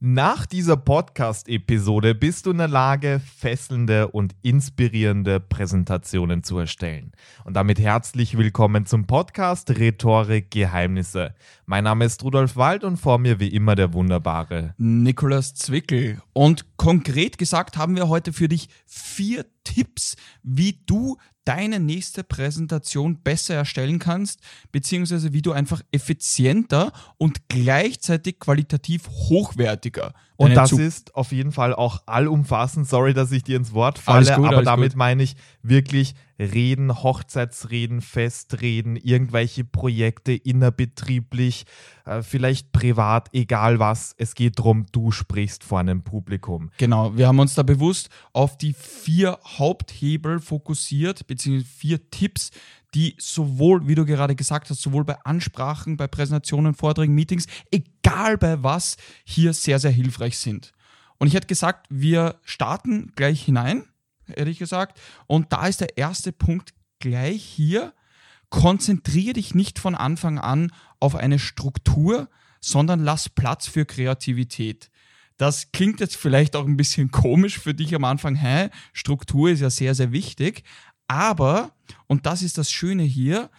Nach dieser Podcast-Episode bist du in der Lage, fesselnde und inspirierende Präsentationen zu erstellen. Und damit herzlich willkommen zum Podcast Rhetorik Geheimnisse. Mein Name ist Rudolf Wald und vor mir wie immer der wunderbare Nikolas Zwickel. Und konkret gesagt haben wir heute für dich vier Tipps, wie du deine nächste Präsentation besser erstellen kannst, beziehungsweise wie du einfach effizienter und gleichzeitig qualitativ hochwertiger. Und das Zug ist auf jeden Fall auch allumfassend. Sorry, dass ich dir ins Wort falle, gut, aber damit gut. meine ich wirklich Reden, Hochzeitsreden, Festreden, irgendwelche Projekte innerbetrieblich, äh, vielleicht privat, egal was. Es geht darum, du sprichst vor einem Publikum. Genau, wir haben uns da bewusst auf die vier Haupthebel fokussiert, beziehungsweise vier Tipps, die sowohl, wie du gerade gesagt hast, sowohl bei Ansprachen, bei Präsentationen, Vorträgen, Meetings, egal bei was, hier sehr, sehr hilfreich sind. Und ich hätte gesagt, wir starten gleich hinein, ehrlich gesagt. Und da ist der erste Punkt gleich hier. Konzentriere dich nicht von Anfang an auf eine Struktur, sondern lass Platz für Kreativität. Das klingt jetzt vielleicht auch ein bisschen komisch für dich am Anfang. Hä? Struktur ist ja sehr, sehr wichtig. Aber, und das ist das Schöne hier,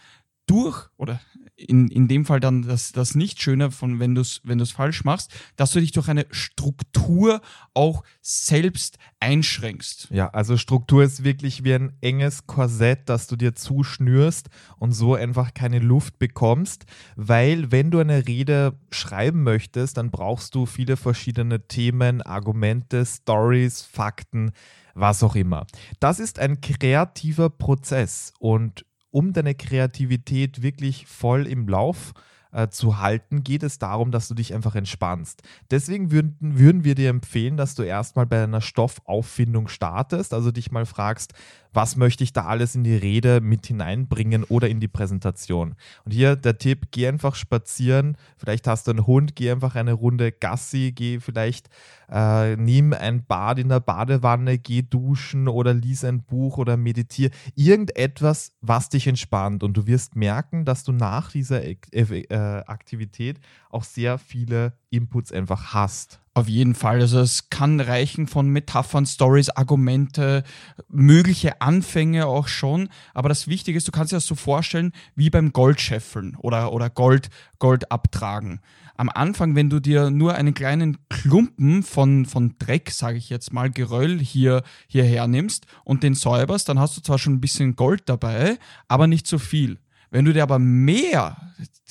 durch, oder in, in dem Fall dann das, das Nicht-Schöne von, wenn du es wenn falsch machst, dass du dich durch eine Struktur auch selbst einschränkst. Ja, also Struktur ist wirklich wie ein enges Korsett, das du dir zuschnürst und so einfach keine Luft bekommst, weil wenn du eine Rede schreiben möchtest, dann brauchst du viele verschiedene Themen, Argumente, Stories, Fakten, was auch immer. Das ist ein kreativer Prozess und um deine Kreativität wirklich voll im Lauf äh, zu halten, geht es darum, dass du dich einfach entspannst. Deswegen würden, würden wir dir empfehlen, dass du erstmal bei einer Stoffauffindung startest, also dich mal fragst, was möchte ich da alles in die Rede mit hineinbringen oder in die Präsentation. Und hier der Tipp, geh einfach spazieren, vielleicht hast du einen Hund, geh einfach eine Runde Gassi, geh vielleicht, äh, nimm ein Bad in der Badewanne, geh duschen oder lies ein Buch oder meditiere. Irgendetwas, was dich entspannt und du wirst merken, dass du nach dieser äh, Aktivität auch sehr viele Inputs einfach hast. Auf jeden Fall. Also es kann reichen von Metaphern, Stories, Argumente, mögliche Anfänge auch schon. Aber das Wichtige ist, du kannst dir das so vorstellen wie beim Goldscheffeln oder, oder Gold, Gold abtragen. Am Anfang, wenn du dir nur einen kleinen Klumpen von, von Dreck, sage ich jetzt mal, Geröll hier, hierher nimmst und den säuberst, dann hast du zwar schon ein bisschen Gold dabei, aber nicht so viel. Wenn du dir aber mehr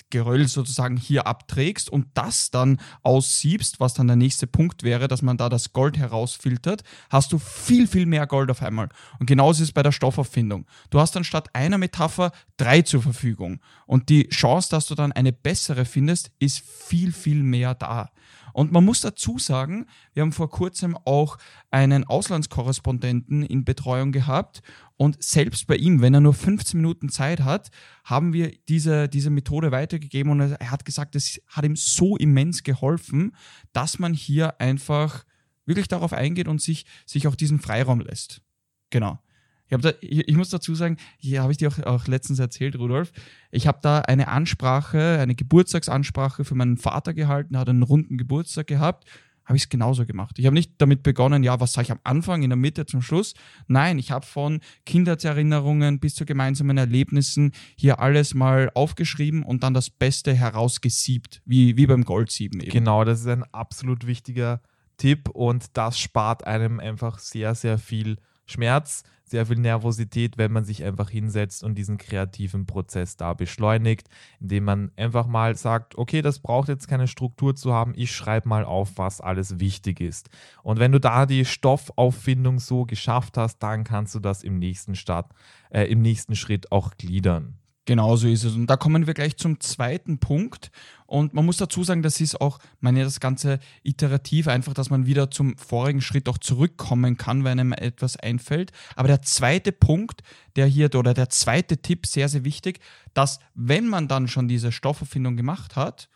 Geröll sozusagen hier abträgst und das dann aussiebst, was dann der nächste Punkt wäre, dass man da das Gold herausfiltert, hast du viel, viel mehr Gold auf einmal. Und genauso ist es bei der Stoffauffindung. Du hast dann statt einer Metapher drei zur Verfügung. Und die Chance, dass du dann eine bessere findest, ist viel, viel mehr da. Und man muss dazu sagen, wir haben vor kurzem auch einen Auslandskorrespondenten in Betreuung gehabt und selbst bei ihm, wenn er nur 15 Minuten Zeit hat, haben wir diese, diese Methode weitergegeben und er hat gesagt, es hat ihm so immens geholfen, dass man hier einfach wirklich darauf eingeht und sich, sich auch diesen Freiraum lässt. Genau. Ich, da, ich, ich, muss dazu sagen, hier habe ich dir auch, auch letztens erzählt, Rudolf, ich habe da eine Ansprache, eine Geburtstagsansprache für meinen Vater gehalten, er hat einen runden Geburtstag gehabt, habe ich es genauso gemacht. Ich habe nicht damit begonnen, ja, was sage ich am Anfang, in der Mitte, zum Schluss. Nein, ich habe von Kindheitserinnerungen bis zu gemeinsamen Erlebnissen hier alles mal aufgeschrieben und dann das Beste herausgesiebt, wie, wie beim Goldsieben eben. Genau, das ist ein absolut wichtiger Tipp und das spart einem einfach sehr, sehr viel Schmerz, sehr viel Nervosität, wenn man sich einfach hinsetzt und diesen kreativen Prozess da beschleunigt, indem man einfach mal sagt, okay, das braucht jetzt keine Struktur zu haben, ich schreibe mal auf, was alles wichtig ist. Und wenn du da die Stoffauffindung so geschafft hast, dann kannst du das im nächsten, Start, äh, im nächsten Schritt auch gliedern. Genau so ist es. Und da kommen wir gleich zum zweiten Punkt. Und man muss dazu sagen, das ist auch, meine das Ganze iterativ, einfach, dass man wieder zum vorigen Schritt auch zurückkommen kann, wenn einem etwas einfällt. Aber der zweite Punkt, der hier, oder der zweite Tipp, sehr, sehr wichtig, dass wenn man dann schon diese Stofferfindung gemacht hat,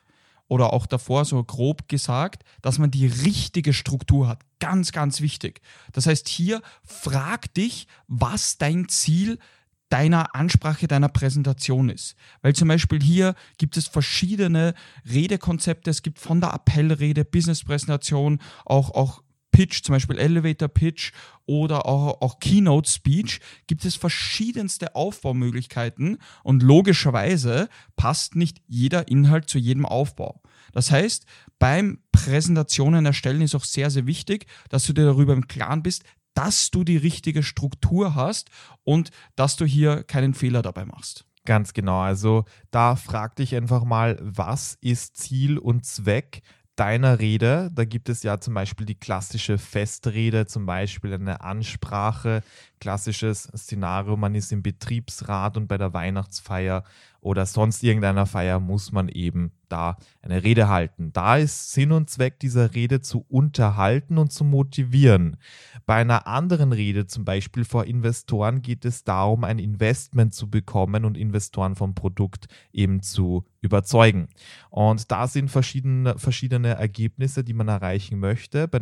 oder auch davor so grob gesagt, dass man die richtige Struktur hat. Ganz, ganz wichtig. Das heißt, hier frag dich, was dein Ziel deiner Ansprache, deiner Präsentation ist. Weil zum Beispiel hier gibt es verschiedene Redekonzepte. Es gibt von der Appellrede, Businesspräsentation, auch, auch Pitch, zum Beispiel Elevator Pitch oder auch, auch Keynote Speech, gibt es verschiedenste Aufbaumöglichkeiten und logischerweise passt nicht jeder Inhalt zu jedem Aufbau. Das heißt, beim Präsentationen erstellen ist auch sehr, sehr wichtig, dass du dir darüber im Klaren bist, dass du die richtige Struktur hast und dass du hier keinen Fehler dabei machst. Ganz genau. Also da frag dich einfach mal, was ist Ziel und Zweck deiner Rede. Da gibt es ja zum Beispiel die klassische Festrede, zum Beispiel eine Ansprache, klassisches Szenario, man ist im Betriebsrat und bei der Weihnachtsfeier oder sonst irgendeiner Feier muss man eben da eine Rede halten. Da ist Sinn und Zweck dieser Rede zu unterhalten und zu motivieren. Bei einer anderen Rede, zum Beispiel vor Investoren, geht es darum, ein Investment zu bekommen und Investoren vom Produkt eben zu überzeugen. Und da sind verschiedene, verschiedene Ergebnisse, die man erreichen möchte. Bei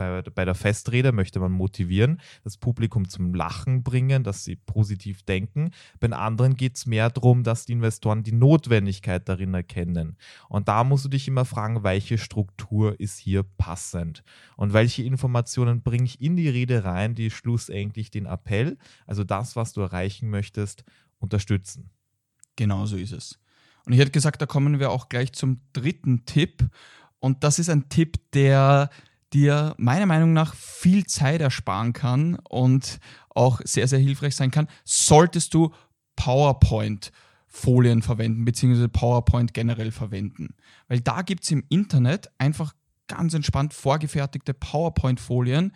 bei, bei der Festrede möchte man motivieren, das Publikum zum Lachen bringen, dass sie positiv denken. Bei anderen geht es mehr darum, dass die Investoren die Notwendigkeit darin erkennen. Und da musst du dich immer fragen, welche Struktur ist hier passend und welche Informationen bringe ich in die Rede rein, die schlussendlich den Appell, also das, was du erreichen möchtest, unterstützen. Genau so ist es. Und ich hätte gesagt, da kommen wir auch gleich zum dritten Tipp. Und das ist ein Tipp, der dir meiner Meinung nach viel Zeit ersparen kann und auch sehr, sehr hilfreich sein kann, solltest du PowerPoint Folien verwenden, beziehungsweise PowerPoint generell verwenden. Weil da gibt es im Internet einfach ganz entspannt vorgefertigte PowerPoint-Folien.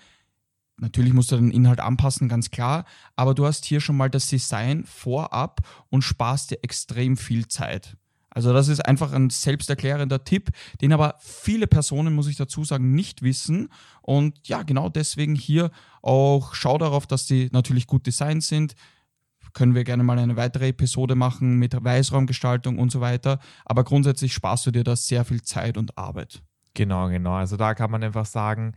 Natürlich musst du den Inhalt anpassen, ganz klar, aber du hast hier schon mal das Design vorab und sparst dir extrem viel Zeit. Also das ist einfach ein selbsterklärender Tipp, den aber viele Personen, muss ich dazu sagen, nicht wissen. Und ja, genau deswegen hier auch schau darauf, dass die natürlich gut designt sind. Können wir gerne mal eine weitere Episode machen mit Weißraumgestaltung und so weiter. Aber grundsätzlich sparst du dir da sehr viel Zeit und Arbeit. Genau, genau. Also da kann man einfach sagen,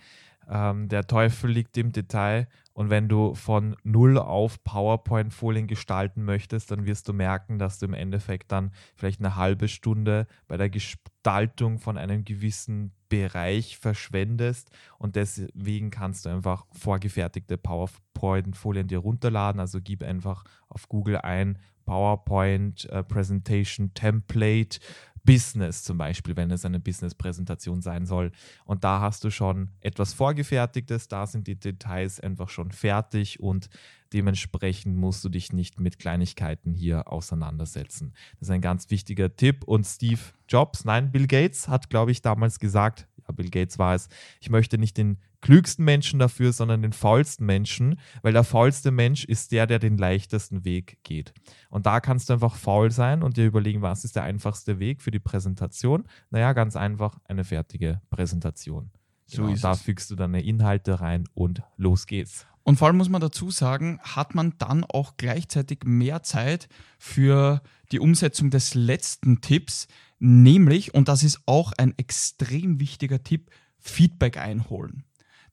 ähm, der Teufel liegt im Detail und wenn du von null auf PowerPoint-Folien gestalten möchtest, dann wirst du merken, dass du im Endeffekt dann vielleicht eine halbe Stunde bei der Gestaltung von einem gewissen Bereich verschwendest und deswegen kannst du einfach vorgefertigte PowerPoint-Folien dir runterladen. Also gib einfach auf Google ein PowerPoint äh, Presentation Template Business zum Beispiel, wenn es eine Business-Präsentation sein soll. Und da hast du schon etwas Vorgefertigtes, da sind die Details einfach schon fertig und dementsprechend musst du dich nicht mit Kleinigkeiten hier auseinandersetzen. Das ist ein ganz wichtiger Tipp. Und Steve Jobs, nein, Bill Gates hat, glaube ich, damals gesagt, ja, Bill Gates war es, ich möchte nicht den klügsten Menschen dafür, sondern den faulsten Menschen, weil der faulste Mensch ist der, der den leichtesten Weg geht. Und da kannst du einfach faul sein und dir überlegen, was ist der einfachste Weg für die Präsentation? Naja, ganz einfach eine fertige Präsentation. So genau, da es. fügst du deine Inhalte rein und los geht's. Und vor allem muss man dazu sagen, hat man dann auch gleichzeitig mehr Zeit für die Umsetzung des letzten Tipps, nämlich, und das ist auch ein extrem wichtiger Tipp, Feedback einholen.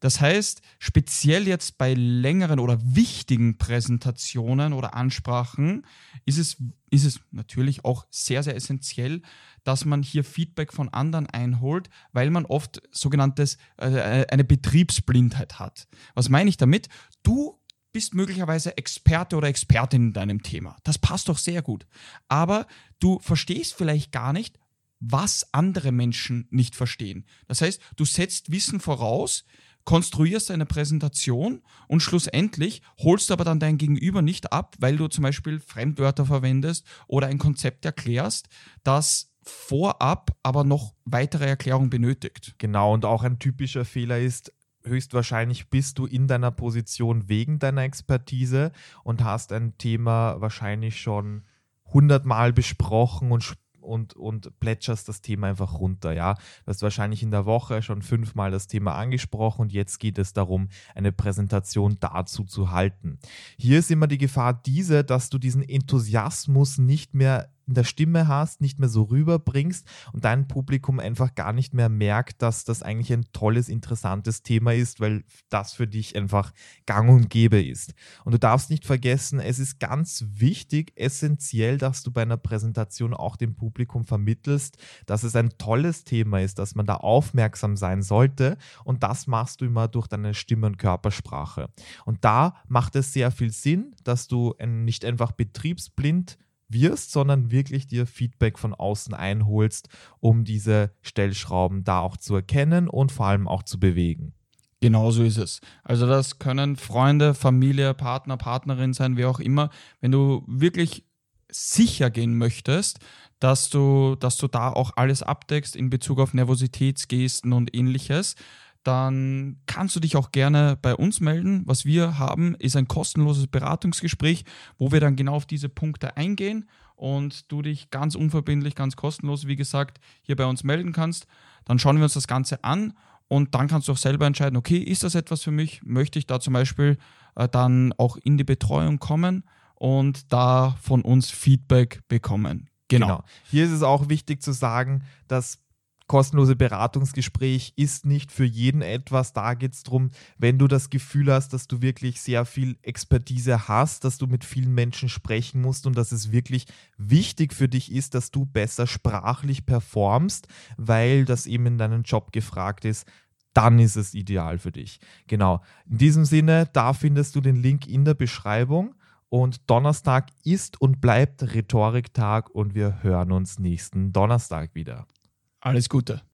Das heißt, speziell jetzt bei längeren oder wichtigen Präsentationen oder Ansprachen ist es, ist es natürlich auch sehr, sehr essentiell, dass man hier Feedback von anderen einholt, weil man oft sogenanntes äh, eine Betriebsblindheit hat. Was meine ich damit? Du bist möglicherweise Experte oder Expertin in deinem Thema. Das passt doch sehr gut. Aber du verstehst vielleicht gar nicht, was andere Menschen nicht verstehen. Das heißt, du setzt Wissen voraus, konstruierst eine Präsentation und schlussendlich holst aber dann dein Gegenüber nicht ab, weil du zum Beispiel Fremdwörter verwendest oder ein Konzept erklärst, das vorab aber noch weitere Erklärung benötigt. Genau, und auch ein typischer Fehler ist, höchstwahrscheinlich bist du in deiner Position wegen deiner Expertise und hast ein Thema wahrscheinlich schon hundertmal besprochen und und, und plätscherst das Thema einfach runter. Ja, du hast wahrscheinlich in der Woche schon fünfmal das Thema angesprochen und jetzt geht es darum, eine Präsentation dazu zu halten. Hier ist immer die Gefahr diese, dass du diesen Enthusiasmus nicht mehr in der Stimme hast, nicht mehr so rüberbringst und dein Publikum einfach gar nicht mehr merkt, dass das eigentlich ein tolles, interessantes Thema ist, weil das für dich einfach gang und gäbe ist. Und du darfst nicht vergessen, es ist ganz wichtig, essentiell, dass du bei einer Präsentation auch dem Publikum vermittelst, dass es ein tolles Thema ist, dass man da aufmerksam sein sollte und das machst du immer durch deine Stimme und Körpersprache. Und da macht es sehr viel Sinn, dass du nicht einfach betriebsblind wirst, sondern wirklich dir Feedback von außen einholst, um diese Stellschrauben da auch zu erkennen und vor allem auch zu bewegen. Genau so ist es. Also das können Freunde, Familie, Partner, Partnerin sein, wie auch immer. Wenn du wirklich sicher gehen möchtest, dass du, dass du da auch alles abdeckst in Bezug auf Nervositätsgesten und ähnliches, dann kannst du dich auch gerne bei uns melden. Was wir haben, ist ein kostenloses Beratungsgespräch, wo wir dann genau auf diese Punkte eingehen und du dich ganz unverbindlich, ganz kostenlos, wie gesagt, hier bei uns melden kannst. Dann schauen wir uns das Ganze an und dann kannst du auch selber entscheiden, okay, ist das etwas für mich? Möchte ich da zum Beispiel äh, dann auch in die Betreuung kommen und da von uns Feedback bekommen? Genau. genau. Hier ist es auch wichtig zu sagen, dass kostenlose Beratungsgespräch ist nicht für jeden etwas. Da geht es darum, wenn du das Gefühl hast, dass du wirklich sehr viel Expertise hast, dass du mit vielen Menschen sprechen musst und dass es wirklich wichtig für dich ist, dass du besser sprachlich performst, weil das eben in deinem Job gefragt ist, dann ist es ideal für dich. Genau. In diesem Sinne, da findest du den Link in der Beschreibung. Und Donnerstag ist und bleibt Rhetoriktag und wir hören uns nächsten Donnerstag wieder. Alles Gute.